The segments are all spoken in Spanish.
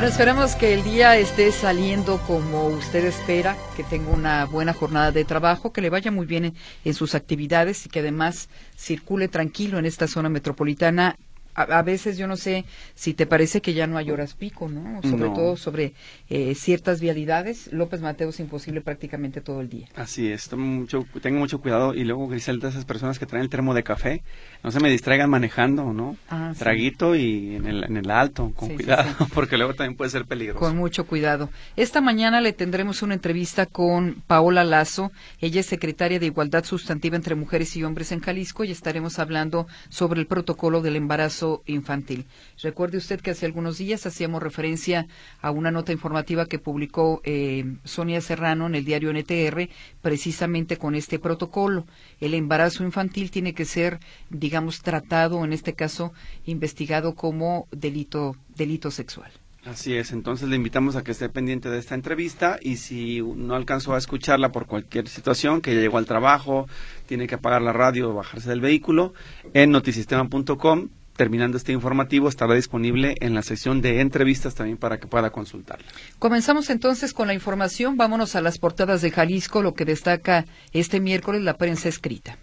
Bueno, esperamos que el día esté saliendo como usted espera, que tenga una buena jornada de trabajo, que le vaya muy bien en, sus actividades y que además circule tranquilo en esta zona metropolitana a, veces yo no sé si te parece que ya no hay horas pico, ¿no? Sobre todo sobre eh, ciertas vialidades. López Mateo es imposible prácticamente todo el día. Así es, tengo mucho, tengo mucho cuidado. Y luego, Griselda, esas personas que traen el termo de café, no se me distraigan manejando, ¿no? Ah, Traguito y en el, en el alto, con cuidado, porque luego también puede ser peligroso. Con mucho cuidado. Esta mañana le tendremos una entrevista con Paola Lazo. Ella es secretaria de Igualdad Sustantiva entre Mujeres y Hombres en Jalisco y estaremos hablando sobre el protocolo del embarazo infantil. Recuerde usted que hace algunos días hacíamos referencia a una nota informativa que publicó eh, Sonia Serrano en el diario NTR, precisamente con este protocolo. El embarazo infantil tiene que ser, digamos, tratado, en este caso, investigado como delito, delito sexual. Así es, entonces le invitamos a que esté pendiente de esta entrevista y si no alcanzó a escucharla por cualquier situación, que ya llegó al trabajo, tiene que apagar la radio o bajarse del vehículo, en notisistema.com terminando este informativo, estará disponible en la sección de entrevistas también para que pueda consultarla. Comenzamos entonces con la información. Vámonos a las portadas de Jalisco, lo que destaca este miércoles la prensa escrita.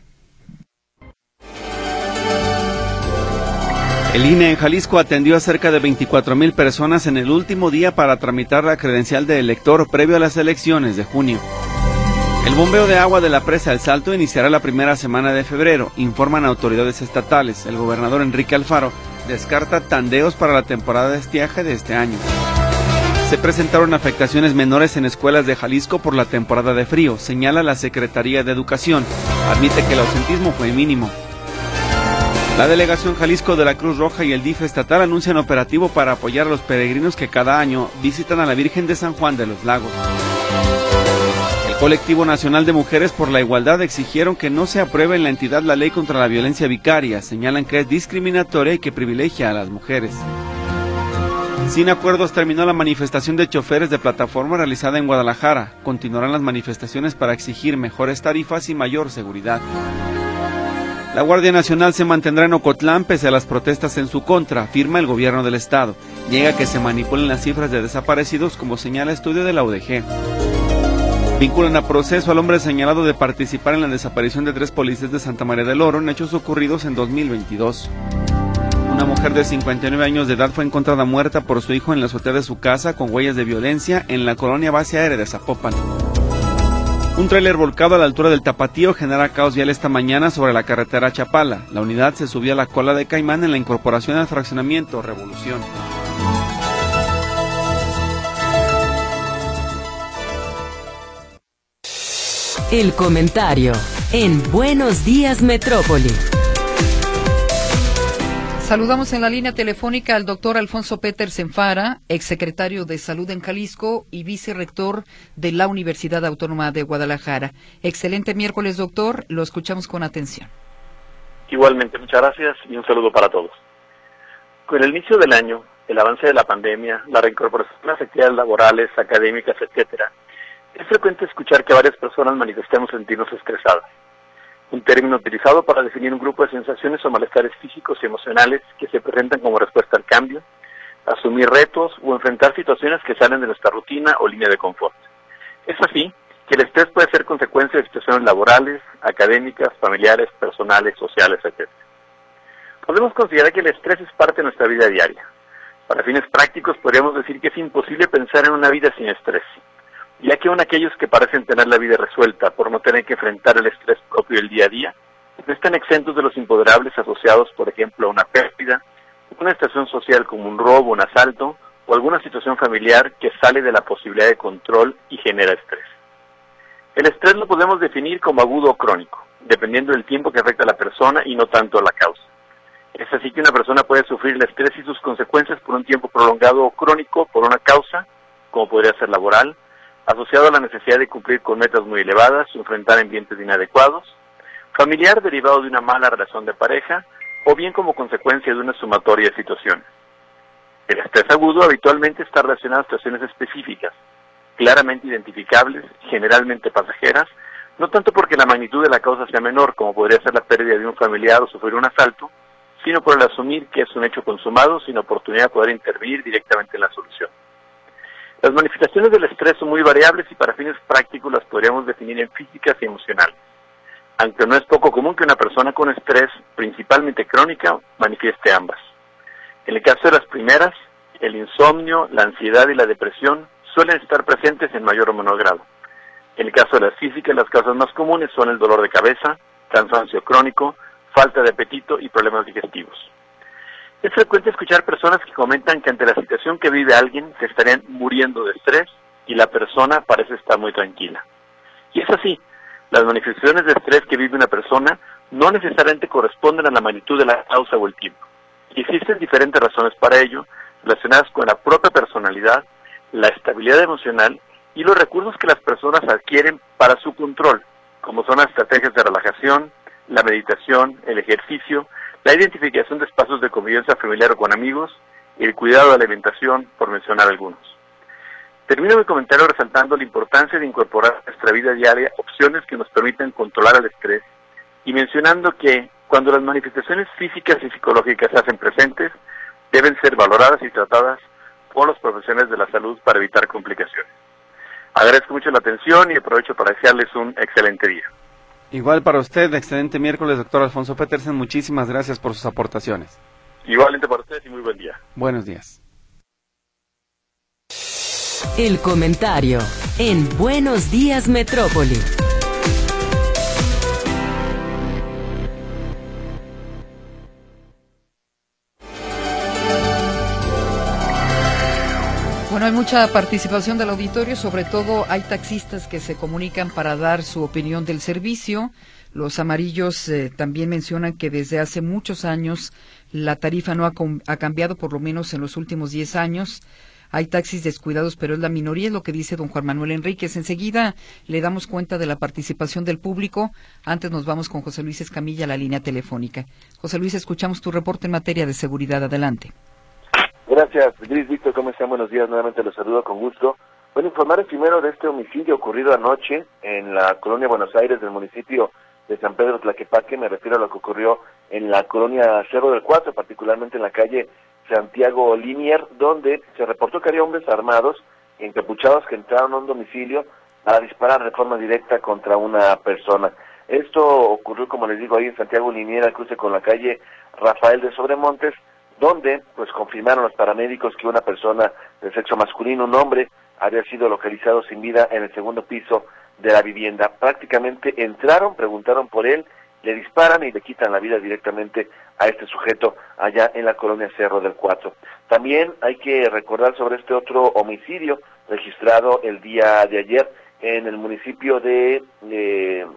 El INE en Jalisco atendió a cerca de 24 mil personas en el último día para tramitar la credencial de elector previo a las elecciones de junio. El bombeo de agua de la presa El Salto iniciará la primera semana de febrero, informan autoridades estatales. El gobernador Enrique Alfaro descarta tandeos para la temporada de estiaje de este año. Se presentaron afectaciones menores en escuelas de Jalisco por la temporada de frío, señala la Secretaría de Educación. Admite que el ausentismo fue mínimo. La delegación Jalisco de la Cruz Roja y el DIF estatal anuncian operativo para apoyar a los peregrinos que cada año visitan a la Virgen de San Juan de los Lagos. Colectivo Nacional de Mujeres por la Igualdad exigieron que no se apruebe en la entidad la ley contra la violencia vicaria. Señalan que es discriminatoria y que privilegia a las mujeres. Sin acuerdos terminó la manifestación de choferes de plataforma realizada en Guadalajara. Continuarán las manifestaciones para exigir mejores tarifas y mayor seguridad. La Guardia Nacional se mantendrá en Ocotlán pese a las protestas en su contra, afirma el gobierno del estado. Llega que se manipulen las cifras de desaparecidos como señala estudio de la UDG. Vinculan a proceso al hombre señalado de participar en la desaparición de tres policías de Santa María del Oro en hechos ocurridos en 2022. Una mujer de 59 años de edad fue encontrada muerta por su hijo en la azotea de su casa con huellas de violencia en la colonia base aérea de Zapopan. Un tráiler volcado a la altura del Tapatío genera caos vial esta mañana sobre la carretera Chapala. La unidad se subió a la cola de Caimán en la incorporación al fraccionamiento Revolución. El comentario en Buenos Días Metrópoli. Saludamos en la línea telefónica al doctor Alfonso Peter Senfara, exsecretario de Salud en Jalisco y vicerrector de la Universidad Autónoma de Guadalajara. Excelente miércoles, doctor. Lo escuchamos con atención. Igualmente, muchas gracias y un saludo para todos. Con el inicio del año, el avance de la pandemia, la reincorporación de actividades laborales, académicas, etcétera, es frecuente escuchar que varias personas manifestemos sentirnos estresadas, un término utilizado para definir un grupo de sensaciones o malestares físicos y emocionales que se presentan como respuesta al cambio, asumir retos o enfrentar situaciones que salen de nuestra rutina o línea de confort. Es así que el estrés puede ser consecuencia de situaciones laborales, académicas, familiares, personales, sociales, etc. Podemos considerar que el estrés es parte de nuestra vida diaria. Para fines prácticos podríamos decir que es imposible pensar en una vida sin estrés ya que aún aquellos que parecen tener la vida resuelta por no tener que enfrentar el estrés propio del día a día, no están exentos de los imponderables asociados, por ejemplo, a una pérdida, una estación social como un robo, un asalto o alguna situación familiar que sale de la posibilidad de control y genera estrés. El estrés lo podemos definir como agudo o crónico, dependiendo del tiempo que afecta a la persona y no tanto a la causa. Es así que una persona puede sufrir el estrés y sus consecuencias por un tiempo prolongado o crónico por una causa, como podría ser laboral, asociado a la necesidad de cumplir con metas muy elevadas enfrentar ambientes inadecuados, familiar derivado de una mala relación de pareja o bien como consecuencia de una sumatoria de situaciones. El estrés agudo habitualmente está relacionado a situaciones específicas, claramente identificables, generalmente pasajeras, no tanto porque la magnitud de la causa sea menor, como podría ser la pérdida de un familiar o sufrir un asalto, sino por el asumir que es un hecho consumado sin oportunidad de poder intervenir directamente en la solución. Las manifestaciones del estrés son muy variables y para fines prácticos las podríamos definir en físicas y emocionales. Aunque no es poco común que una persona con estrés, principalmente crónica, manifieste ambas. En el caso de las primeras, el insomnio, la ansiedad y la depresión suelen estar presentes en mayor o menor grado. En el caso de las físicas, las causas más comunes son el dolor de cabeza, cansancio crónico, falta de apetito y problemas digestivos. Es frecuente escuchar personas que comentan que ante la situación que vive alguien se estarían muriendo de estrés y la persona parece estar muy tranquila. Y es así, las manifestaciones de estrés que vive una persona no necesariamente corresponden a la magnitud de la causa o el tiempo. Existen diferentes razones para ello, relacionadas con la propia personalidad, la estabilidad emocional y los recursos que las personas adquieren para su control, como son las estrategias de relajación, la meditación, el ejercicio, la identificación de espacios de convivencia familiar o con amigos y el cuidado de alimentación, por mencionar algunos. Termino mi comentario resaltando la importancia de incorporar a nuestra vida diaria opciones que nos permitan controlar el estrés y mencionando que cuando las manifestaciones físicas y psicológicas se hacen presentes, deben ser valoradas y tratadas por los profesionales de la salud para evitar complicaciones. Agradezco mucho la atención y aprovecho para desearles un excelente día. Igual para usted, excelente miércoles, doctor Alfonso Petersen. Muchísimas gracias por sus aportaciones. Igualmente para ustedes y muy buen día. Buenos días. El comentario en Buenos Días Metrópoli. Hay mucha participación del auditorio, sobre todo hay taxistas que se comunican para dar su opinión del servicio. Los amarillos eh, también mencionan que desde hace muchos años la tarifa no ha, ha, cambiado, por lo menos en los últimos 10 años. Hay taxis descuidados, pero es la minoría, es lo que dice don Juan Manuel Enríquez. Enseguida le damos cuenta de la participación del público. Antes nos vamos con José Luis Escamilla a la línea telefónica. José Luis, escuchamos tu reporte en materia de seguridad. Adelante. Gracias, Gris Víctor, ¿cómo están? Buenos días, nuevamente los saludo con gusto. Bueno, informar primero de este homicidio ocurrido anoche en la colonia Buenos Aires del municipio de San Pedro Tlaquepaque, me refiero a lo que ocurrió en la colonia Cerro del Cuatro, particularmente en la calle Santiago Linier, donde se reportó que había hombres armados, encapuchados, que entraron a un domicilio para disparar de forma directa contra una persona. Esto ocurrió, como les digo, ahí en Santiago Linier, al cruce con la calle Rafael de Sobremontes, donde pues confirmaron los paramédicos que una persona de sexo masculino, un hombre, había sido localizado sin vida en el segundo piso de la vivienda. Prácticamente entraron, preguntaron por él, le disparan y le quitan la vida directamente a este sujeto allá en la colonia Cerro del Cuatro. También hay que recordar sobre este otro homicidio registrado el día de ayer en el municipio de, de,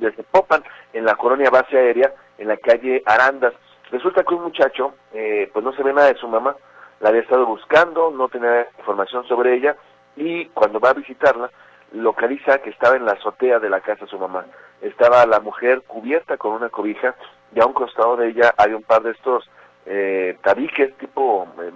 de Zapopan, en la colonia base aérea, en la calle Arandas, Resulta que un muchacho, eh, pues no se ve nada de su mamá, la había estado buscando, no tenía información sobre ella y cuando va a visitarla, localiza que estaba en la azotea de la casa de su mamá. Estaba la mujer cubierta con una cobija y a un costado de ella hay un par de estos eh, tabiques tipo eh,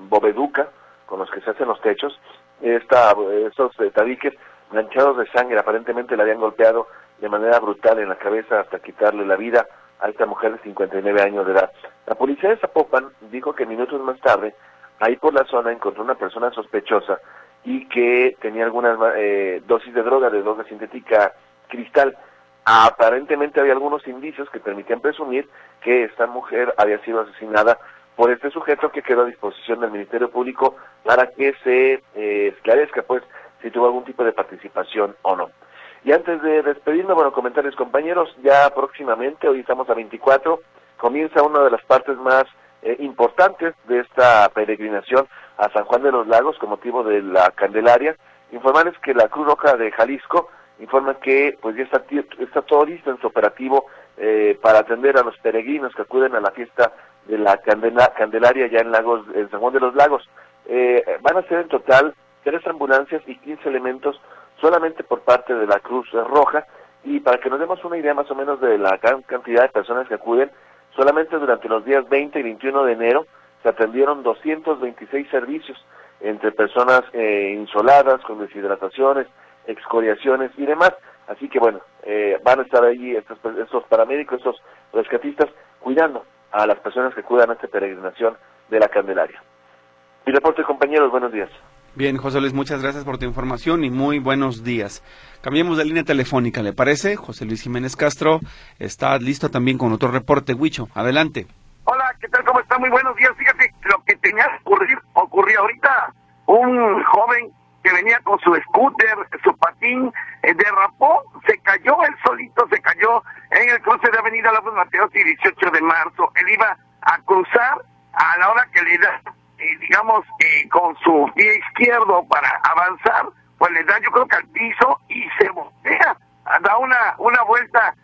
con los que se hacen los techos. Esta, estos eh, tabiques manchados de sangre aparentemente le habían golpeado de manera brutal en la cabeza hasta quitarle la vida a esta mujer de 59 años de edad. La policía de Zapopan dijo que minutos más tarde, ahí por la zona encontró una persona sospechosa y que tenía algunas eh, dosis de droga, de droga sintética cristal. Aparentemente había algunos indicios que permitían presumir que esta mujer había sido asesinada por este sujeto que quedó a disposición del Ministerio Público para que se eh, esclarezca pues si tuvo algún tipo de participación o no. Y antes de despedirme, bueno, comentarles compañeros, ya próximamente, hoy estamos a 24, comienza una de las partes más eh, importantes de esta peregrinación a San Juan de los Lagos con motivo de la Candelaria. Informarles que la Cruz Roja de Jalisco informa que pues ya está, está todo listo en su operativo eh, para atender a los peregrinos que acuden a la fiesta de la Candelaria ya en Lagos, en San Juan de los Lagos. Eh, van a ser en total tres ambulancias y 15 elementos solamente por parte de la Cruz Roja y para que nos demos una idea más o menos de la gran cantidad de personas que acuden, solamente durante los días 20 y 21 de enero se atendieron 226 servicios entre personas eh, insoladas, con deshidrataciones, excoriaciones y demás. Así que bueno, eh, van a estar ahí estos, estos paramédicos, estos rescatistas, cuidando a las personas que cuidan esta peregrinación de la Candelaria. Mi reporte, compañeros, buenos días. Bien, José Luis, muchas gracias por tu información y muy buenos días. Cambiemos de línea telefónica, ¿le parece? José Luis Jiménez Castro está listo también con otro reporte. Huicho, adelante. Hola, ¿qué tal? ¿Cómo está? Muy buenos días. Fíjate, lo que tenía que ocurrir, ocurrió ahorita. Un joven que venía con su scooter, su patín, eh, derrapó, se cayó él solito, se cayó en el cruce de Avenida López Mateos y 18 de marzo. Él iba a cruzar a la hora que le da, eh, digamos, eh, con su pie izquierdo para avanzar, pues le da yo creo que al piso y se voltea, da una, una vuelta,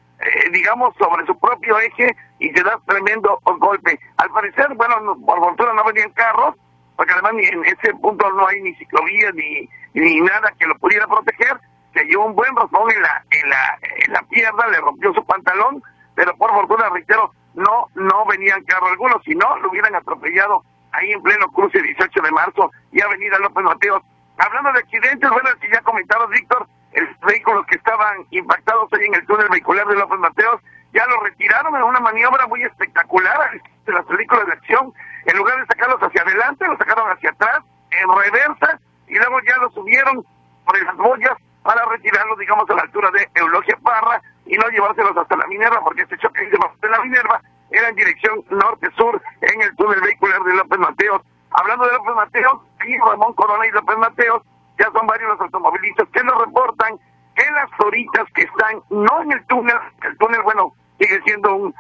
digamos, sobre su propio eje y se da tremendo golpe. Al parecer, bueno, por fortuna no venían carros, porque además en ese punto no hay ni ciclovía ni, ni nada que lo pudiera proteger. Se llevó un buen rozón en la, en la, en la pierna, le rompió su pantalón, pero por fortuna, reitero, no, no venían carros algunos, si no, lo hubieran atropellado ahí en pleno cruce 18 de marzo y Avenida López Mateos. Hablando de accidentes, bueno, si ya comentabas, Víctor, el vehículos que estaban impactados ahí en el túnel vehicular de López Mateos, ya lo retiraron en una maniobra muy espectacular de las películas de acción. En lugar de sacarlos hacia adelante, los sacaron hacia atrás, en reversa, y luego ya lo subieron por las boyas para retirarlos, digamos, a la altura de Eulogia Parra y no llevárselos hasta la Minerva, porque este choque de la Minerva era en dirección norte-sur en el túnel vehicular de López Mateos. Hablando de López Mateos, aquí Ramón Corona y López Mateos, ya son varios los automovilistas que nos reportan que las horitas que están no en el túnel, el túnel, bueno, sigue siendo un,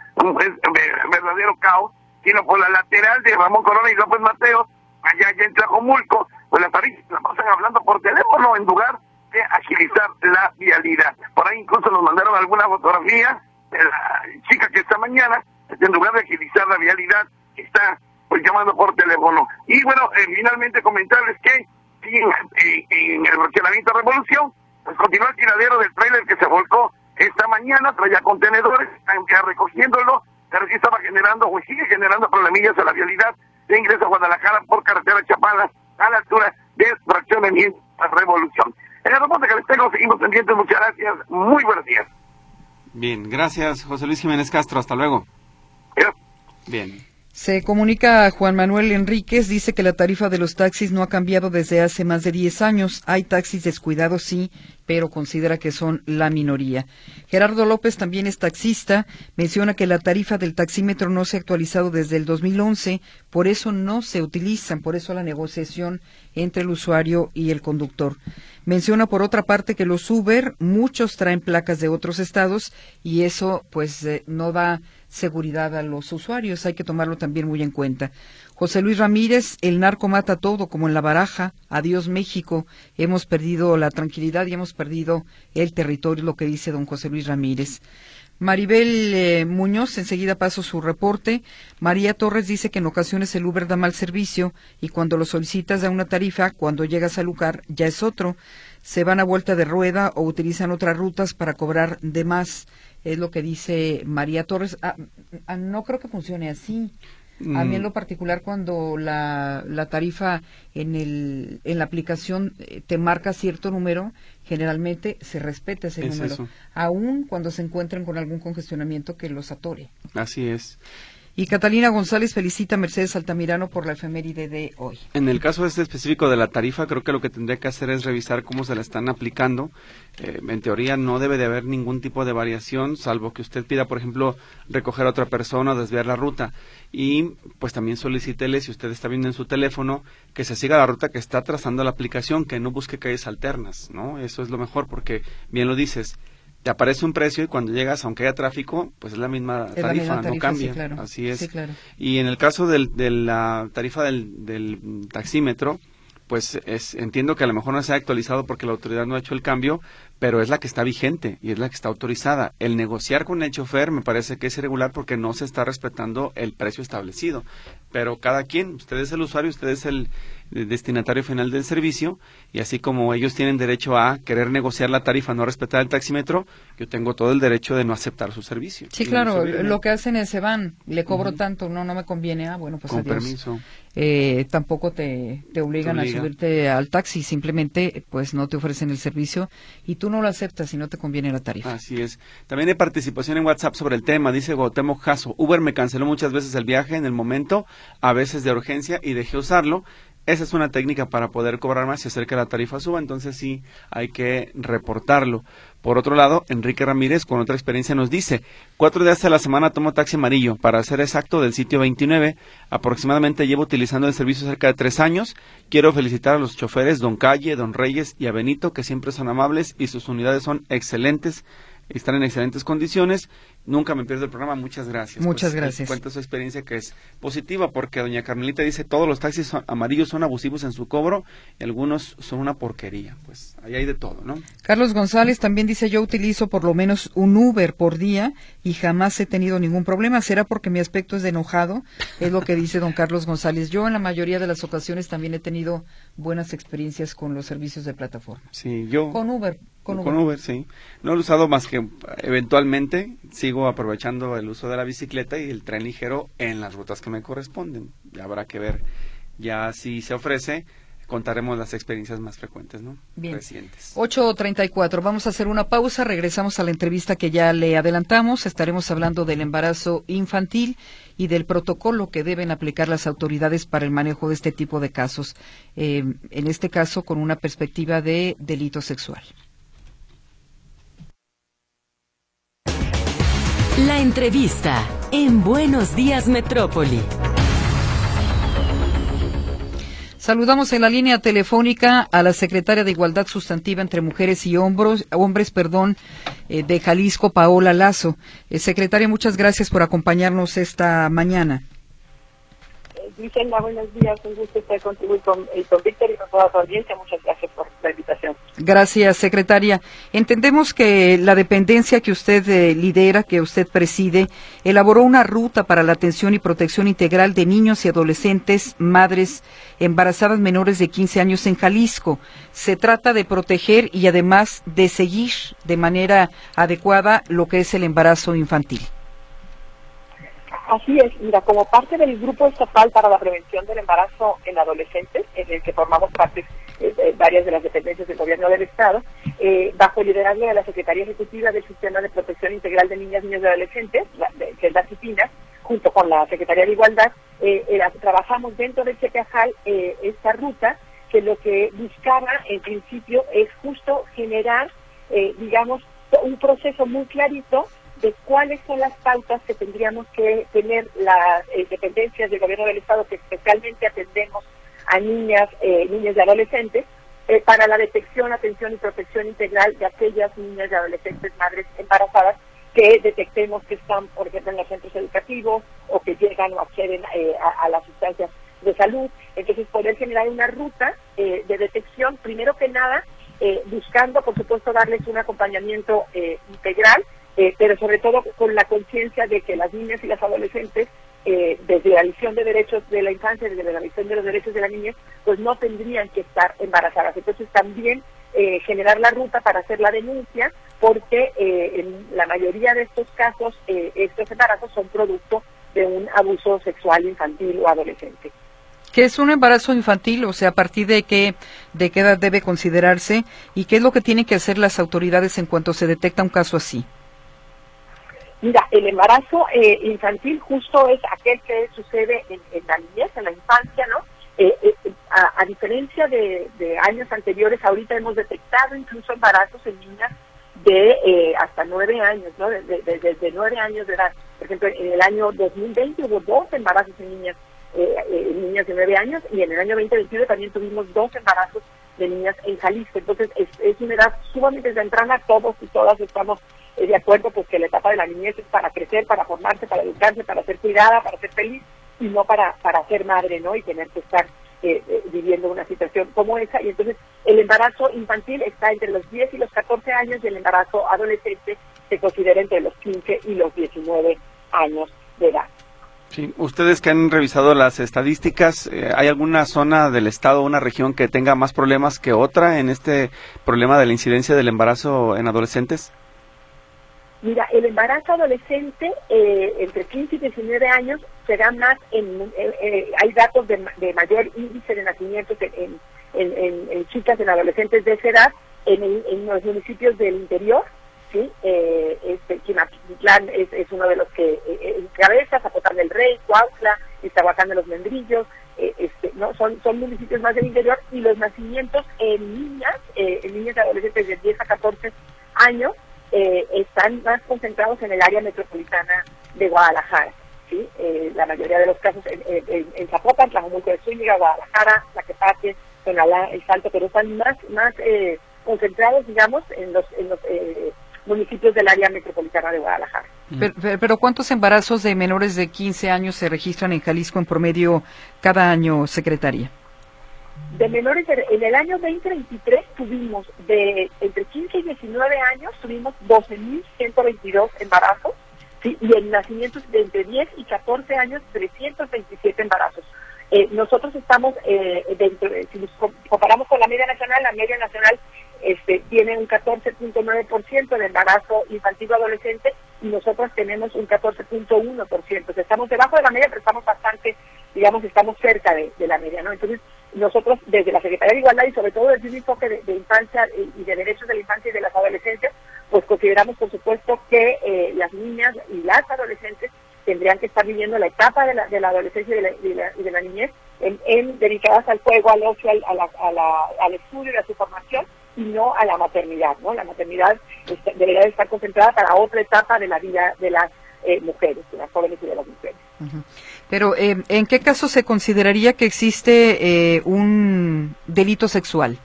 verdadero caos, sino por la lateral de Ramón Corona y López Mateo, allá, allá en Tlajomulco, pues las tarifas la pasan hablando por teléfono en lugar de agilizar la vialidad. Por ahí incluso nos mandaron alguna fotografía de la chica que esta mañana, en lugar de agilizar la vialidad, está pues llamando por teléfono. Y bueno, eh, finalmente comentarles que en, en, el fraccionamiento Revolución, pues continúa el tiradero del trailer que se volcó esta mañana, traía contenedores, ya recogiéndolo, pero sí estaba generando, o sigue generando problemillas a la vialidad de ingreso a Guadalajara por carretera Chapala, a la altura de fraccionamiento Revolución. En el reporte que les tengo, seguimos pendientes, muchas gracias, muy buenos días. Bien, gracias José Luis Jiménez Castro, hasta luego. Bien. Se comunica a Juan Manuel Enríquez, dice que la tarifa de los taxis no ha cambiado desde hace más de 10 años. Hay taxis descuidados, sí, pero considera que son la minoría. Gerardo López también es taxista, menciona que la tarifa del taxímetro no se ha actualizado desde el 2011, por eso no se utilizan, por eso la negociación entre el usuario y el conductor. Menciona por otra parte que los Uber, muchos traen placas de otros estados y eso pues eh, no da seguridad a los usuarios. Hay que tomarlo también muy en cuenta. José Luis Ramírez, el narco mata todo, como en la baraja. Adiós México. Hemos perdido la tranquilidad y hemos perdido el territorio, lo que dice don José Luis Ramírez. Maribel eh, Muñoz, enseguida paso su reporte. María Torres dice que en ocasiones el Uber da mal servicio y cuando lo solicitas da una tarifa, cuando llegas al lugar ya es otro. Se van a vuelta de rueda o utilizan otras rutas para cobrar de más es lo que dice María Torres. Ah, ah, no creo que funcione así. A mí en mm. lo particular cuando la, la tarifa en, el, en la aplicación eh, te marca cierto número, generalmente se respeta ese número, aun cuando se encuentren con algún congestionamiento que los atore. Así es. Y Catalina González felicita a Mercedes Altamirano por la efeméride de hoy. En el caso este específico de la tarifa, creo que lo que tendría que hacer es revisar cómo se la están aplicando. Eh, en teoría no debe de haber ningún tipo de variación, salvo que usted pida, por ejemplo, recoger a otra persona o desviar la ruta. Y pues también solicítele, si usted está viendo en su teléfono, que se siga la ruta que está trazando la aplicación, que no busque calles alternas, ¿no? Eso es lo mejor porque, bien lo dices, te aparece un precio y cuando llegas, aunque haya tráfico, pues es la misma, tarifa, no cambia. Así es. Y en el caso del, de la tarifa del, del taxímetro, pues es, entiendo que a lo mejor no se ha actualizado porque la autoridad no ha hecho el cambio, pero es la que está vigente y es la que está autorizada. El negociar con el chofer me parece que es irregular porque no se está respetando el precio establecido. Pero cada quien, usted es el usuario, usted es el destinatario final del servicio y así como ellos tienen derecho a querer negociar la tarifa, no respetar el taxímetro, yo tengo todo el derecho de no aceptar su servicio. Sí, claro, lo que hacen es se van, le cobro tanto, no, no me conviene, ah, bueno, pues con permiso. Eh, tampoco te, te obligan a subirte al taxi, simplemente pues no te ofrecen el servicio y tú tú no lo aceptas si no te conviene la tarifa. Así es. También hay participación en WhatsApp sobre el tema. Dice Gotemo Jaso, Uber me canceló muchas veces el viaje en el momento, a veces de urgencia, y dejé usarlo. Esa es una técnica para poder cobrar más si hacer que la tarifa suba, entonces sí hay que reportarlo. Por otro lado, Enrique Ramírez, con otra experiencia, nos dice, cuatro días a la semana tomo taxi amarillo, para ser exacto, del sitio 29, aproximadamente llevo utilizando el servicio cerca de tres años. Quiero felicitar a los choferes Don Calle, Don Reyes y a Benito, que siempre son amables y sus unidades son excelentes están en excelentes condiciones. Nunca me pierdo el programa. Muchas gracias. Muchas pues, gracias. Cuenta su experiencia que es positiva porque doña Carmelita dice todos los taxis amarillos son abusivos en su cobro y algunos son una porquería. Pues ahí hay de todo, ¿no? Carlos González también dice yo utilizo por lo menos un Uber por día y jamás he tenido ningún problema. ¿Será porque mi aspecto es de enojado? Es lo que dice don Carlos González. Yo en la mayoría de las ocasiones también he tenido buenas experiencias con los servicios de plataforma. Sí, yo. Con Uber. Con Uber. sí. No lo he usado más que eventualmente. Sigo aprovechando el uso de la bicicleta y el tren ligero en las rutas que me corresponden. Ya habrá que ver ya si se ofrece contaremos las experiencias más frecuentes, ¿no? Bien. Recientes. 8.34. Vamos a hacer una pausa. Regresamos a la entrevista que ya le adelantamos. Estaremos hablando del embarazo infantil y del protocolo que deben aplicar las autoridades para el manejo de este tipo de casos. Eh, en este caso, con una perspectiva de delito sexual. La entrevista en Buenos Días Metrópoli. Saludamos en la línea telefónica a la secretaria de Igualdad Sustantiva entre Mujeres y Hombros, Hombres perdón, eh, de Jalisco, Paola Lazo. Eh, secretaria, muchas gracias por acompañarnos esta mañana. Griselda, buenos días. Un gusto estar contigo con, Víctor y con toda tu audiencia. Muchas gracias por la invitación. Gracias, secretaria. Entendemos que la dependencia que usted eh, lidera, que usted preside, elaboró una ruta para la atención y protección integral de niños y adolescentes, madres embarazadas menores de 15 años en Jalisco. Se trata de proteger y además de seguir de manera adecuada lo que es el embarazo infantil. Así es, mira, como parte del Grupo Estatal para la Prevención del Embarazo en Adolescentes, en el que formamos parte eh, varias de las dependencias del Gobierno del Estado, eh, bajo el liderazgo de la Secretaría Ejecutiva del Sistema de Protección Integral de Niñas, Niños y Adolescentes, que es la CIPINA, junto con la Secretaría de Igualdad, eh, trabajamos dentro del CPAJAL esta ruta que lo que buscaba en principio es justo generar, digamos, un proceso muy clarito de cuáles son las pautas que tendríamos que tener las eh, dependencias del gobierno del Estado, que especialmente atendemos a niñas, eh, niñas y adolescentes, eh, para la detección, atención y protección integral de aquellas niñas y adolescentes madres embarazadas que detectemos que están, por ejemplo, en los centros educativos o que llegan o acceden a, a, las sustancias de salud. Entonces, poder generar una ruta de detección, primero que nada, buscando, por supuesto, darles un acompañamiento integral eh, pero sobre todo con la conciencia de que las niñas y las adolescentes, eh, desde la visión de derechos de la infancia, desde la visión de los derechos de la niñez, pues no tendrían que estar embarazadas. Entonces también eh, generar la ruta para hacer la denuncia, porque en la mayoría de estos casos estos embarazos son producto de un abuso sexual infantil o adolescente. ¿Qué es un embarazo infantil? O sea, ¿a partir de qué, de qué edad debe considerarse? ¿Y qué es lo que tienen que hacer las autoridades en cuanto se detecta un caso así? Mira, el embarazo eh, infantil justo es aquel que sucede en, la niñez, en la infancia, ¿no? Eh, eh, a, diferencia de, años anteriores, ahorita hemos detectado incluso embarazos en niñas de hasta nueve años, ¿no? Desde de, nueve años de edad. Por ejemplo, en el año 2020 hubo dos embarazos en niñas, niñas de nueve años y en el año 2021 también tuvimos dos embarazos de niñas en Jalisco. Entonces, es, es una edad sumamente temprana, todos y todas estamos de acuerdo pues que la etapa de la niñez es para crecer, para formarse, para educarse, para ser cuidada, para ser feliz y no para, para ser madre, ¿no? Y tener que estar eh, eh, viviendo una situación como esa. Y entonces el embarazo infantil está entre los 10 y los 14 años y el embarazo adolescente se considera entre los 15 y los 19 años de edad. Sí, ustedes que han revisado las estadísticas, eh, ¿hay alguna zona del estado, una región que tenga más problemas que otra en este problema de la incidencia del embarazo en adolescentes? Mira, el embarazo adolescente eh, entre 15 y 19 años se da más en, eh, hay datos de, mayor índice de nacimientos en, en, chicas, en adolescentes de esa edad, en, los municipios del interior, ¿sí? Eh, este, es, es, uno de los que eh, cabeza, Zapotlán del Rey, Cuautla, Iztahuacán de los Membrillos, este, ¿no? son, son municipios más del interior y los nacimientos en niñas, eh, en niñas adolescentes de 10 a 14 años, eh, están más concentrados en el área metropolitana de Guadalajara. ¿sí? Eh, la mayoría de los casos en, en, en Zapopan, Tlajomulco de Zúñiga, Guadalajara, Tlaquepaque, Tonalá, El Salto, pero están más, más eh, concentrados, digamos, en los, en los eh, municipios del área metropolitana de Guadalajara. Pero, pero, ¿cuántos embarazos de menores de 15 años se registran en Jalisco en promedio cada año, secretaria? De menores, en el año 2023 tuvimos de entre 15 y 19 años, tuvimos 12.122 embarazos, y en nacimientos de entre 10 y 14 años, 327 embarazos. Eh, nosotros estamos eh, dentro, si nos comparamos con la media nacional, la media nacional este, tiene un 14.9% de embarazo infantil o adolescente y nosotros tenemos un 14.1%. estamos debajo de la media, pero estamos bastante, digamos, estamos cerca de, la media, ¿no? Entonces, nosotros desde la Secretaría de Igualdad y sobre todo desde un enfoque de, infancia y de derechos de la infancia y de las adolescencias, pues consideramos, por supuesto, que eh, las niñas y las adolescentes tendrían que estar viviendo la etapa de la, de la adolescencia y de la, niñez en, dedicadas al juego, al ocio, al, a la, al estudio y a su formación y no a la maternidad, ¿no? La maternidad está, debería estar concentrada para otra etapa de la vida de las eh, mujeres, de las jóvenes y de las mujeres. Uh -huh. Pero, eh, ¿en qué caso se consideraría que existe eh, un delito sexual?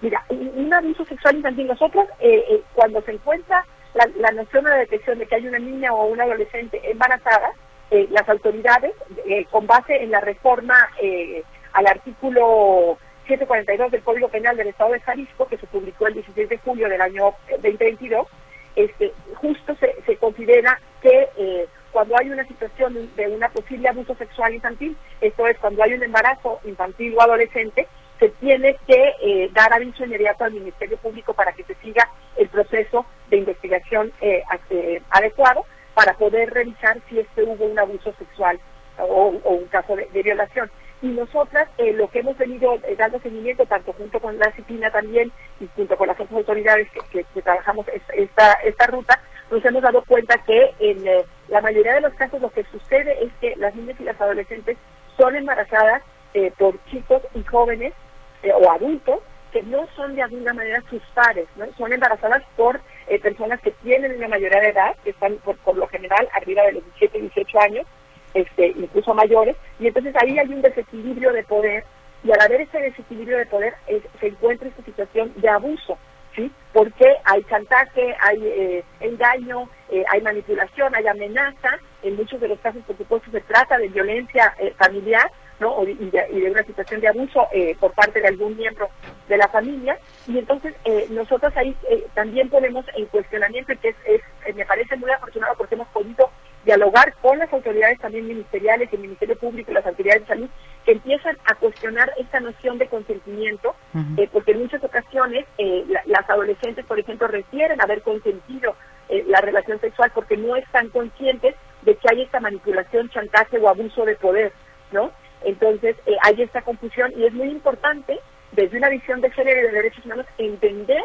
Mira, un, abuso sexual infantil, nosotros eh, cuando se encuentra la, la, noción de detección de que hay una niña o una adolescente embarazada, eh, las autoridades, eh, con base en la reforma eh, al artículo 742 del Código Penal del Estado de Jalisco, que se publicó el 16 de julio del año 2022, este, justo se, se considera que cuando hay una situación de una posible abuso sexual infantil, esto es cuando hay un embarazo infantil o adolescente, se tiene que eh, dar aviso inmediato al Ministerio Público para que se siga el proceso de investigación eh, eh, adecuado para poder revisar si este hubo un abuso sexual o, un caso de, violación. Y nosotras lo que hemos venido dando seguimiento, tanto junto con la disciplina también y junto con las otras autoridades que, que, que trabajamos esta, esta ruta, nos hemos dado cuenta que en la mayoría de los casos lo que sucede es que las niñas y las adolescentes son embarazadas por chicos y jóvenes eh, o adultos que no son de alguna manera sus pares, ¿no? son embarazadas por eh, personas que tienen una mayoría de edad, que están por, por, lo general arriba de los 17, 18 años, este, incluso mayores, y entonces ahí hay un desequilibrio de poder, y al haber ese desequilibrio de poder se encuentra esta situación de abuso, ¿sí? Porque hay chantaje, hay eh, engaño, eh, hay manipulación, hay amenaza, en muchos de los casos por supuesto se trata de violencia familiar, ¿no? Y de, y de, una situación de abuso eh, por parte de algún miembro de la familia. Y entonces eh, nosotros ahí eh, también ponemos en cuestionamiento, que es, es, me parece muy afortunado porque hemos podido dialogar con las autoridades también ministeriales, el Ministerio Público las autoridades de salud, que empiezan a cuestionar esta noción de consentimiento, uh -huh. porque en muchas ocasiones la, las adolescentes, por ejemplo, refieren haber consentido la relación sexual porque no están conscientes de que hay esta manipulación, chantaje o abuso de poder, ¿no? Entonces, eh, hay esta confusión y es muy importante, desde una visión de género y de derechos humanos, entender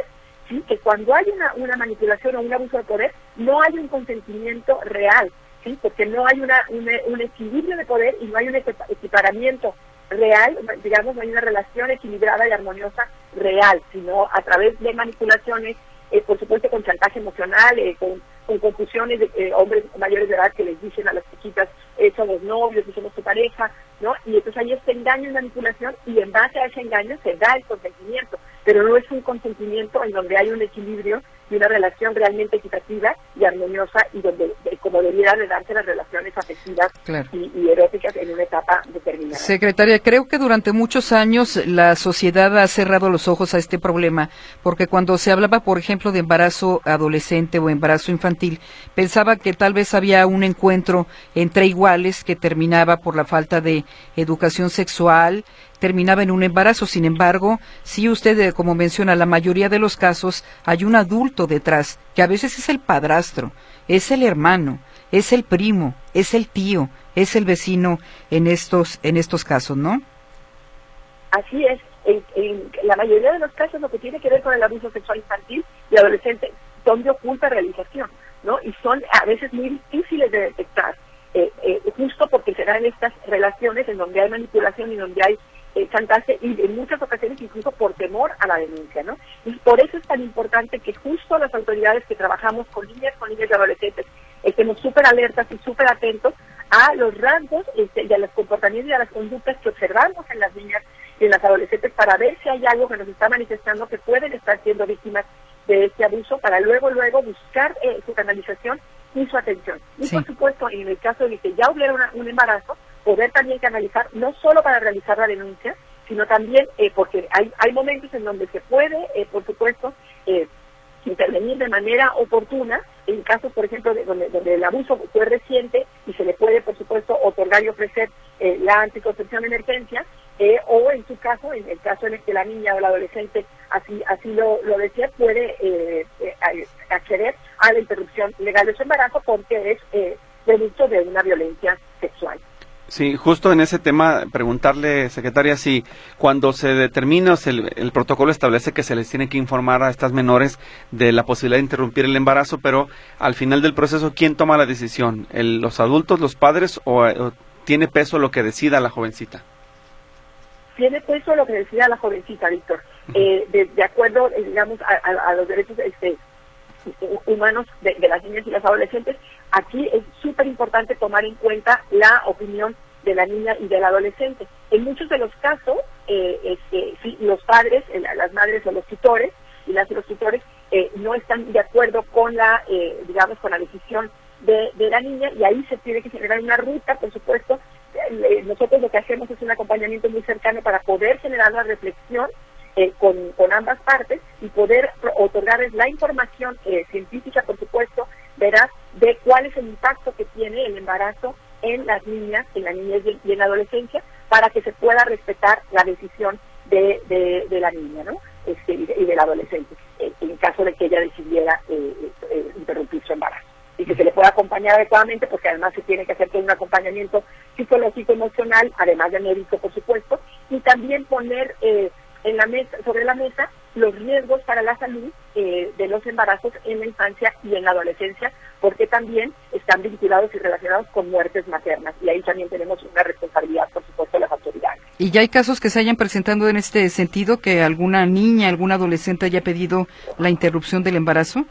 ¿sí? que cuando hay una, una manipulación o un abuso de poder, no hay un consentimiento real, ¿sí? porque no hay una, un, equilibrio de poder y no hay un equiparamiento real, digamos, no hay una relación equilibrada y armoniosa real, sino a través de manipulaciones, eh, por supuesto con chantaje emocional, eh, con, con, confusiones de eh, hombres mayores de edad que les dicen a las chiquitas, somos novios somos tu pareja, ¿no? Y entonces hay este engaño y manipulación y en base a ese engaño se da el consentimiento, pero no es un consentimiento en donde hay un equilibrio y una relación realmente equitativa y armoniosa y donde como debería de darse las relaciones afectivas claro. y, y, eróticas en una etapa determinada. Secretaria, creo que durante muchos años la sociedad ha cerrado los ojos a este problema, porque cuando se hablaba, por ejemplo, de embarazo adolescente o embarazo infantil, pensaba que tal vez había un encuentro entre iguales que terminaba por la falta de educación sexual, terminaba en un embarazo. Sin embargo, si usted, eh, como menciona, la mayoría de los casos hay un adulto detrás, que a veces es el padrastro, es el hermano, es el primo, es el tío, es el vecino en estos, en estos casos, ¿no? Así es. En, en, la mayoría de los casos lo que tiene que ver con el abuso sexual infantil y adolescente son de oculta realización, ¿no? Y son a veces muy difíciles de detectar. eh, eh, justo porque se dan estas relaciones en donde hay manipulación y donde hay eh, chantaje y en muchas ocasiones incluso por temor a la denuncia, ¿no? Y por eso es tan importante que justo las autoridades que trabajamos con niñas, con niños y adolescentes, estemos súper alertas y súper atentos a los rasgos este, y a los comportamientos y a las conductas que observamos en las niñas y en las adolescentes para ver si hay algo que nos está manifestando que pueden estar siendo víctimas de este abuso para luego, luego buscar eh, su canalización y su atención. Y por supuesto, en el caso de que ya hubiera un embarazo, poder también canalizar, no solo para realizar la denuncia, sino también eh, porque hay, hay momentos en donde se puede, eh, por supuesto, eh, intervenir de manera oportuna en casos, por ejemplo, de donde, donde el abuso fue reciente y se le puede, por supuesto, otorgar y ofrecer la anticoncepción de emergencia, o en su caso, en el caso en el que la niña o el adolescente así así lo, lo decía, puede acceder a la interrupción legal de su embarazo porque es producto de una violencia. Sí, justo en ese tema, preguntarle, secretaria, si cuando se determina, o el, el, protocolo establece que se les tiene que informar a estas menores de la posibilidad de interrumpir el embarazo, pero al final del proceso, ¿quién toma la decisión? ¿El, ¿Los adultos, los padres o, tiene peso lo que decida la jovencita? Tiene peso lo que decida la jovencita, Víctor. Eh, de, acuerdo, eh, digamos, a, los derechos este, humanos de, las niñas y las adolescentes, aquí es súper importante tomar en cuenta la opinión de la niña y del adolescente. En muchos de los casos, eh, este, los padres, las madres o los tutores y las los tutores eh, no están de acuerdo con la, eh, digamos, con la decisión de, de, la niña y ahí se tiene que generar una ruta, por supuesto. nosotros lo que hacemos es un acompañamiento muy cercano para poder generar la reflexión eh, con, ambas partes y poder otorgarles la información eh, científica, por supuesto, verás, de cuál es el impacto que tiene el embarazo en las niñas, en la niñez y en la adolescencia, para que se pueda respetar la decisión de, de, la niña ¿no? Este, y, del adolescente, eh, en caso de que ella decidiera interrumpir su embarazo. Y que se le pueda acompañar adecuadamente, porque además se tiene que hacer todo un acompañamiento psicológico, emocional, además de médico, por supuesto, y también poner en la mesa, sobre la mesa los riesgos para la salud eh, de los embarazos en la infancia y en la adolescencia, porque también están vinculados y relacionados con muertes maternas. Y ahí también tenemos una responsabilidad, por supuesto, de las autoridades. ¿Y ya hay casos que se hayan presentado en este sentido, que alguna niña, algún adolescente haya pedido la interrupción del embarazo?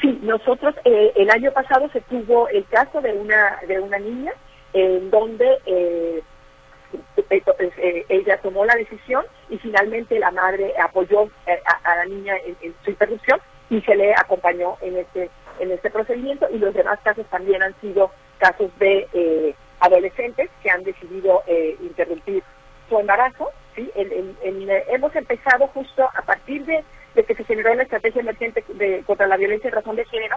Sí, nosotros eh, el año pasado se tuvo el caso de una de una niña en donde eh, eh, ella tomó la decisión y finalmente la madre apoyó eh, a, la niña en, su interrupción y se le acompañó en este en este procedimiento y los demás casos también han sido casos de eh, adolescentes que han decidido interrumpir su embarazo. ¿sí? hemos empezado justo a partir de, que se generó la estrategia emergente de, contra la violencia en razón de género,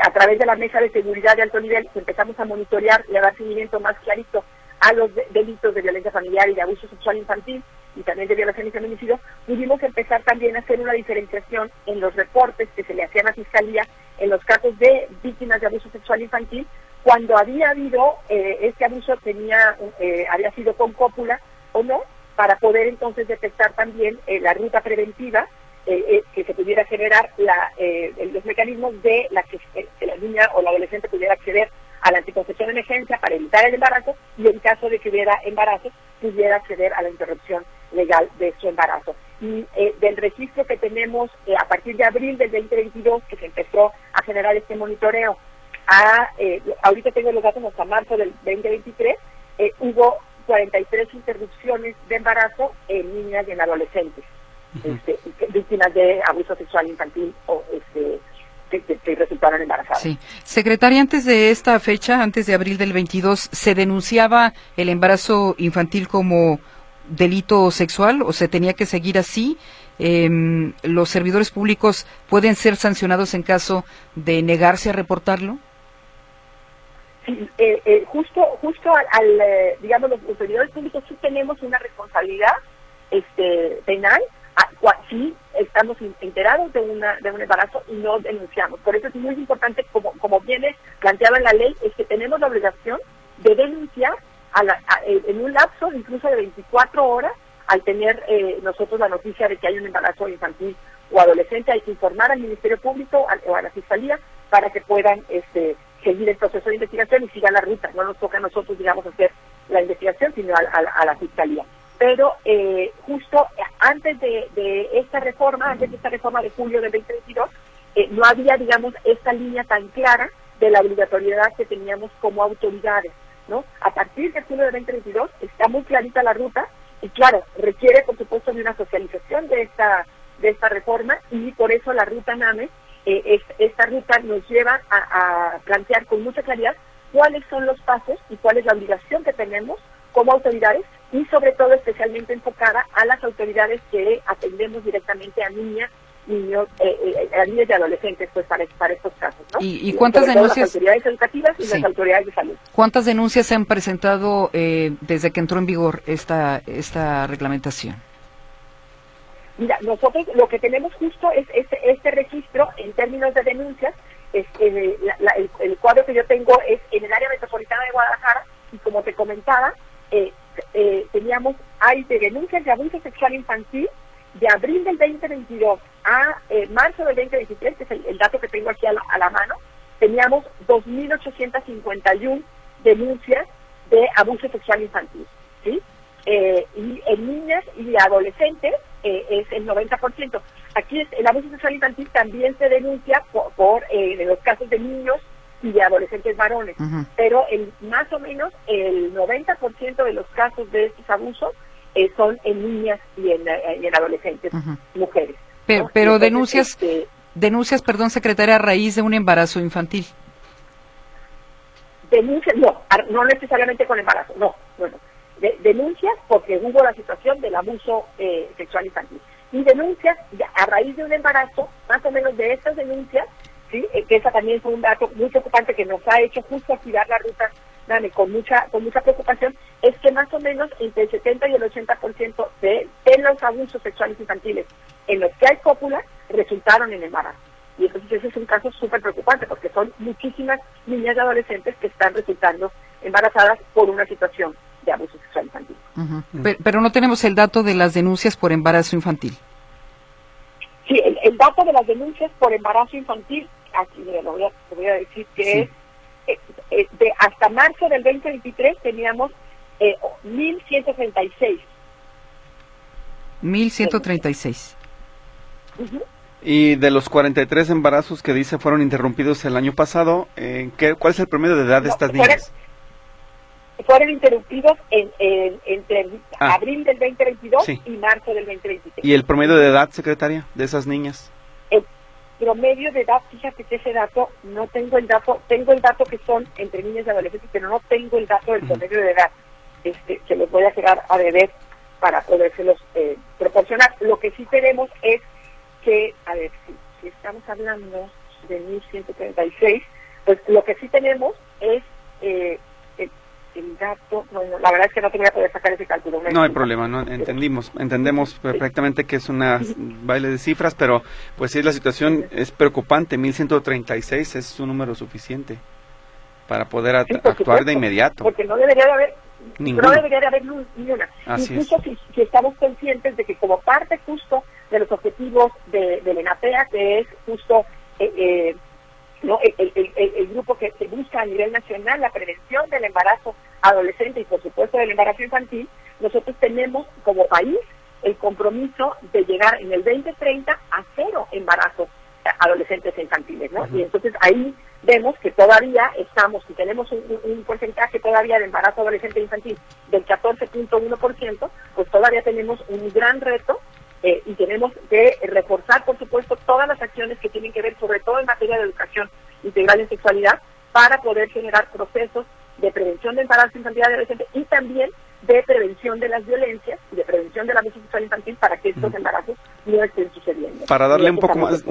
a través de la mesa de seguridad de alto nivel, empezamos a monitorear y a dar seguimiento más clarito a los delitos de violencia familiar y de abuso sexual infantil y también de violación y feminicidio, pudimos empezar también a hacer una diferenciación en los reportes que se le hacían a Fiscalía en los casos de víctimas de abuso sexual infantil, cuando había habido, eh, este abuso tenía, eh, había sido con cópula o no, para poder entonces detectar también eh, la ruta preventiva que se pudiera generar la, los mecanismos de la que la niña o la adolescente pudiera acceder a la anticoncepción de emergencia para evitar el embarazo y en caso de que hubiera embarazo pudiera acceder a la interrupción legal de su embarazo. Y eh, del registro que tenemos eh, a partir de abril del 2022, que se empezó a generar este monitoreo, a, eh, ahorita tengo los datos hasta marzo del 2023, hubo 43 interrupciones de embarazo en niñas y en adolescentes, este, víctimas de abuso sexual infantil o este, que, resultaron embarazadas. Sí. Secretaria, antes de esta fecha, antes de abril del 22, ¿se denunciaba el embarazo infantil como delito sexual o se tenía que seguir así? Em, ¿Los servidores públicos pueden ser sancionados en caso de negarse a reportarlo? Sí, eh, eh, justo, justo al, eh, digamos, los, servidores públicos sí tenemos una responsabilidad este, penal si estamos enterados de, una, de un embarazo y no denunciamos. Por eso es muy importante, como, como viene planteado en la ley, es que tenemos la obligación de denunciar a en un lapso incluso de 24 horas al tener eh, nosotros la noticia de que hay un embarazo infantil o adolescente, hay que informar al Ministerio Público o a la Fiscalía para que puedan este, seguir el proceso de investigación y siga la ruta. No nos toca a nosotros, digamos, hacer la investigación, sino a, la fiscalía. Pero eh, justo antes de, esta reforma, antes de esta reforma de julio de 2022, eh, no había, digamos, esta línea tan clara de la obligatoriedad que teníamos como autoridades. ¿no? A partir de julio de 2022 está muy clarita la ruta y claro, requiere por supuesto de una socialización de esta de esta reforma y por eso la ruta NAME, eh, esta ruta nos lleva a, plantear con mucha claridad cuáles son los pasos y cuál es la obligación que tenemos como autoridades y sobre todo especialmente enfocada a las autoridades que atendemos directamente a niñas, niños, eh, eh, a niños y adolescentes pues para, estos casos. ¿no? ¿Y, cuántas denuncias? Las autoridades educativas y las autoridades de salud. ¿Cuántas denuncias se han presentado desde que entró en vigor esta, esta reglamentación? Mira, nosotros lo que tenemos justo es este, este registro en términos de denuncias. Es, el, cuadro que yo tengo es en el área metropolitana de Guadalajara y como te comentaba, eh, teníamos, hay de denuncias de abuso sexual infantil de abril del 2022 a eh, marzo del 2023, que es el, dato que tengo aquí a la, a la mano, teníamos 2.851 denuncias de abuso sexual infantil. ¿sí? Eh, y en niñas y adolescentes es el 90%. Aquí el abuso sexual infantil también se denuncia por, eh, los casos de niños y de adolescentes varones, pero el, más o menos el 90% de los casos de estos abusos son en niñas y en, adolescentes, mujeres. Pero, denuncias, este, denuncias, perdón, secretaria, a raíz de un embarazo infantil. Denuncias, no, no necesariamente con embarazo, no, bueno denuncias porque hubo la situación del abuso eh, sexual infantil. Y denuncias a raíz de un embarazo, más o menos de estas denuncias, ¿sí? Eh, que esa también fue un dato muy preocupante que nos ha hecho justo activar la ruta dame, con mucha con mucha preocupación, es que más o menos entre el 70 y el 80% de, de los abusos sexuales infantiles en los que hay cópula resultaron en embarazo. Y entonces ese es un caso súper preocupante porque son muchísimas niñas y adolescentes que están resultando embarazadas por una situación de abuso sexual infantil. pero, no tenemos el dato de las denuncias por embarazo infantil. Sí, el, dato de las denuncias por embarazo infantil, aquí le voy, a, decir que es eh, eh, de hasta marzo del 2023 teníamos eh, 1.136. 1.136. Y de los 43 embarazos que dice fueron interrumpidos el año pasado, eh, ¿qué, ¿cuál es el promedio de edad de estas niñas? fueron interrumpidos en, entre ah. abril del 2022 y marzo del 2023. ¿Y el promedio de edad, secretaria, de esas niñas? Promedio de edad, fíjate que ese dato, no tengo el dato, tengo el dato que son entre niñas y adolescentes, pero no tengo el dato del promedio de edad, este, que los voy a quedar a deber para podérselos eh, proporcionar. Lo que sí tenemos es que, a ver, si, si estamos hablando de 1136, pues lo que sí tenemos es eh, el dato, la verdad es que no te voy a poder sacar ese cálculo. No hay problema, no entendimos, entendemos perfectamente que es una baile de cifras, pero pues sí la situación es preocupante, 1136 es un número suficiente para poder actuar de inmediato. Porque no debería de haber no debería de haber ninguna. Incluso si, estamos conscientes de que como parte justo de los objetivos de, de la ENAPEA, que es justo eh, eh ¿no? El, grupo que se busca a nivel nacional la prevención del embarazo adolescente y por supuesto del embarazo infantil, nosotros tenemos como país el compromiso de llegar en el 2030 a cero embarazos adolescentes e infantiles, ¿no? Y entonces ahí vemos que todavía estamos, si tenemos un, porcentaje todavía de embarazo adolescente e infantil del 14.1%, pues todavía tenemos un gran reto eh, y tenemos que reforzar, por supuesto, todas las acciones que tienen que ver, sobre todo en materia de educación integral en sexualidad, para poder generar procesos de prevención de embarazo infantil y adolescente y también de prevención de las violencias y de prevención de la abuso sexual infantil para que estos embarazos no estén sucediendo. Para darle un poco más,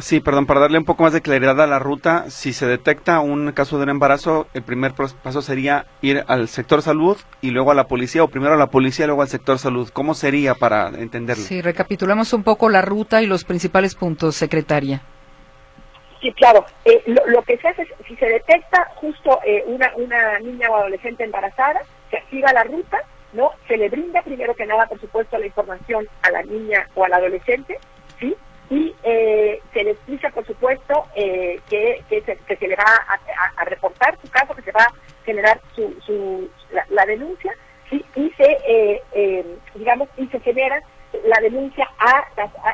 sí, perdón, para darle un poco más de claridad a la ruta, si se detecta un caso de un embarazo, el primer paso sería ir al sector salud y luego a la policía, o primero a la policía y luego al sector salud. ¿Cómo sería para entenderlo? Sí, recapitulamos un poco la ruta y los principales puntos, secretaria. Sí, claro. Eh, lo, que se hace es, si se detecta justo eh, una, una niña o adolescente embarazada, se activa la ruta, ¿no? Se le brinda primero que nada, por supuesto, la información a la niña o al adolescente, ¿sí? y eh, se le explica, por supuesto, eh, que, que, se, le va a, reportar su caso, que se va a generar su, su la, denuncia y, y se, eh, digamos, y se genera la denuncia a,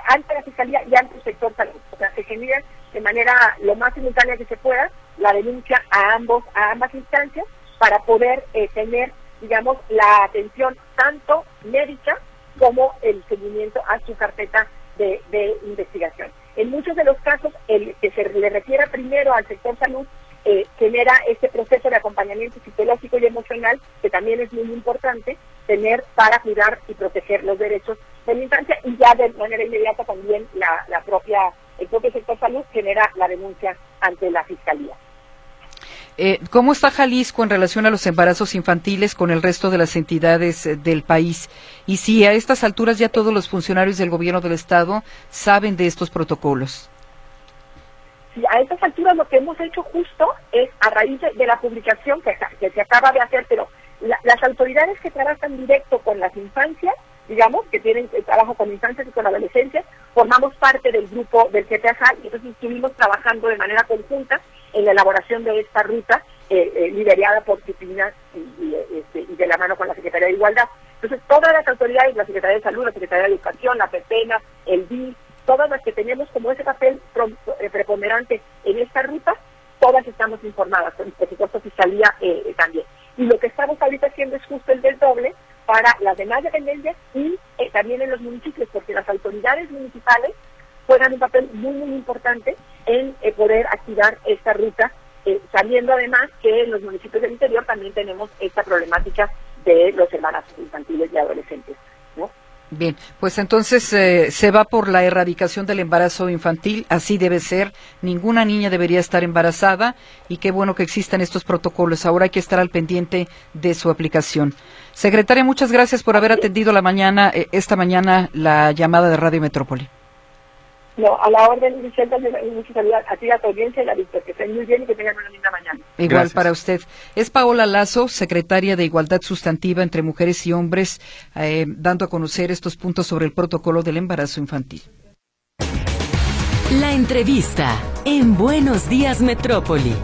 ante la Fiscalía y ante el sector salud. O sea, se genera de manera lo más simultánea que se pueda la denuncia a ambos a ambas instancias para poder tener, digamos, la atención tanto médica como el seguimiento a su carpeta de, investigación. En muchos de los casos, el que se le refiera primero al sector salud eh, genera este proceso de acompañamiento psicológico y emocional que también es muy importante tener para cuidar y proteger los derechos de la infancia y ya de manera inmediata también la, la propia el propio sector salud genera la denuncia ante la fiscalía. Eh, ¿Cómo está Jalisco en relación a los embarazos infantiles con el resto de las entidades eh, del país? Y si a estas alturas ya todos los funcionarios del gobierno del Estado saben de estos protocolos. Sí, a estas alturas lo que hemos hecho justo es, a raíz de, la publicación que, se acaba de hacer, pero las autoridades que trabajan directo con las infancias, digamos, que tienen eh, trabajo con infancias y con adolescencias, formamos parte del grupo del CTAJ y entonces estuvimos trabajando de manera conjunta en la elaboración de esta ruta eh, eh, liderada por Cipina este, y, de la mano con la Secretaría de Igualdad. Entonces, todas las autoridades, la Secretaría de Salud, la Secretaría de Educación, la PEPENA, el BI, todas las que tenemos como ese papel eh, en esta ruta, todas estamos informadas, por supuesto Fiscalía también. Y lo que estamos ahorita haciendo es justo el del doble para las demás dependencias y también en los municipios, porque las autoridades municipales juegan un papel muy, muy importante en eh, poder activar esta ruta, eh, sabiendo además que en los municipios del interior también tenemos esta problemática de los embarazos infantiles y adolescentes. Bien, pues entonces eh, se va por la erradicación del embarazo infantil, así debe ser, ninguna niña debería estar embarazada y qué bueno que existan estos protocolos, ahora hay que estar al pendiente de su aplicación. Secretaria, muchas gracias por haber atendido la mañana, esta mañana la llamada de Radio Metrópoli. No, a la orden, Vicente, muchas saludos a ti, a tu audiencia y a Víctor. Que estén muy bien y que tengan una linda mañana. Igual para usted. Es Paola Lazo, secretaria de Igualdad Sustantiva entre Mujeres y Hombres, eh, dando a conocer estos puntos sobre el protocolo del embarazo infantil. La entrevista en Buenos Días Metrópoli.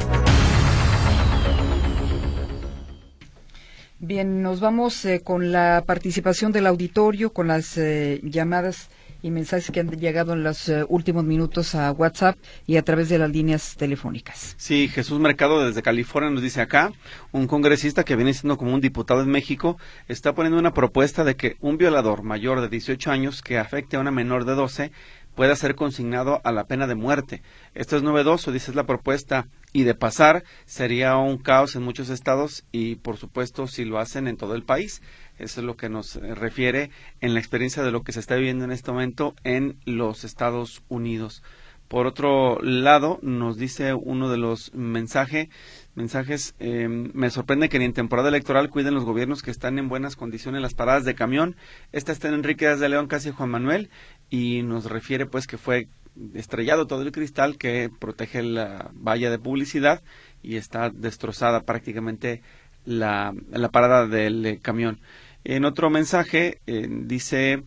Bien, nos vamos eh, con la participación del auditorio, con las eh, llamadas y mensajes que han llegado en los eh, últimos minutos a WhatsApp y a través de las líneas telefónicas. Sí, Jesús Mercado desde California nos dice acá, un congresista que viene siendo como un diputado en México está poniendo una propuesta de que un violador mayor de 18 años que afecte a una menor de 12 pueda ser consignado a la pena de muerte. Esto es novedoso, dice la propuesta, y de pasar sería un caos en muchos estados y por supuesto si lo hacen en todo el país. Eso es lo que nos eh, refiere en la experiencia de lo que se está viviendo en este momento en los Estados Unidos. Por otro lado, nos dice uno de los mensajes, mensajes em, me sorprende que ni en temporada electoral cuiden los gobiernos que están en buenas condiciones las paradas de camión. Esta está en Enrique de León, casi Juan Manuel, y nos refiere pues que fue estrellado todo el cristal que protege la valla de publicidad y está destrozada prácticamente la, la parada del eh, camión. En otro mensaje eh, dice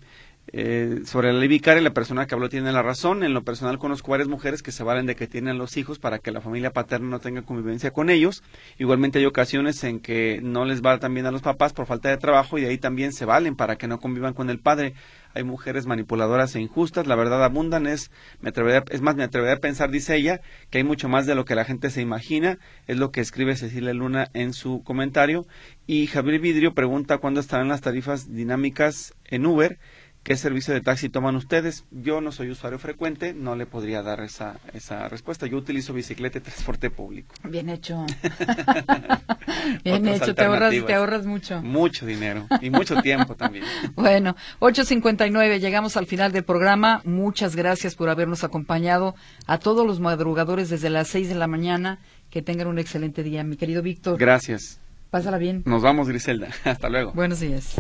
eh, sobre la ley vicaria, la persona que habló tiene la razón. En lo personal conozco varias mujeres que se valen de que tienen los hijos para que la familia paterna no tenga convivencia con ellos. Igualmente hay ocasiones en que no les va tan bien a los papás por falta de trabajo y de ahí también se valen para que no convivan con el padre. Hay mujeres manipuladoras e injustas, la verdad abundan, es, me es más, me atrevería a pensar, dice ella, que hay mucho más de lo que la gente se imagina, es lo que escribe Cecilia Luna en su comentario. Y Javier Vidrio pregunta cuándo estarán las tarifas dinámicas en Uber ¿Qué servicio de taxi toman ustedes? Yo no soy usuario frecuente, no le podría dar esa, esa respuesta. Yo utilizo bicicleta y transporte público. Bien hecho. Bien hecho, te ahorras, te ahorras mucho. Mucho dinero y mucho tiempo también. Bueno, 8.59, llegamos al final del programa. Muchas gracias por habernos acompañado. A todos los madrugadores desde las 6 de la mañana, que tengan un excelente día. Mi querido Víctor. Gracias. Pásala bien. Nos vamos, Griselda. Hasta luego. Buenos días.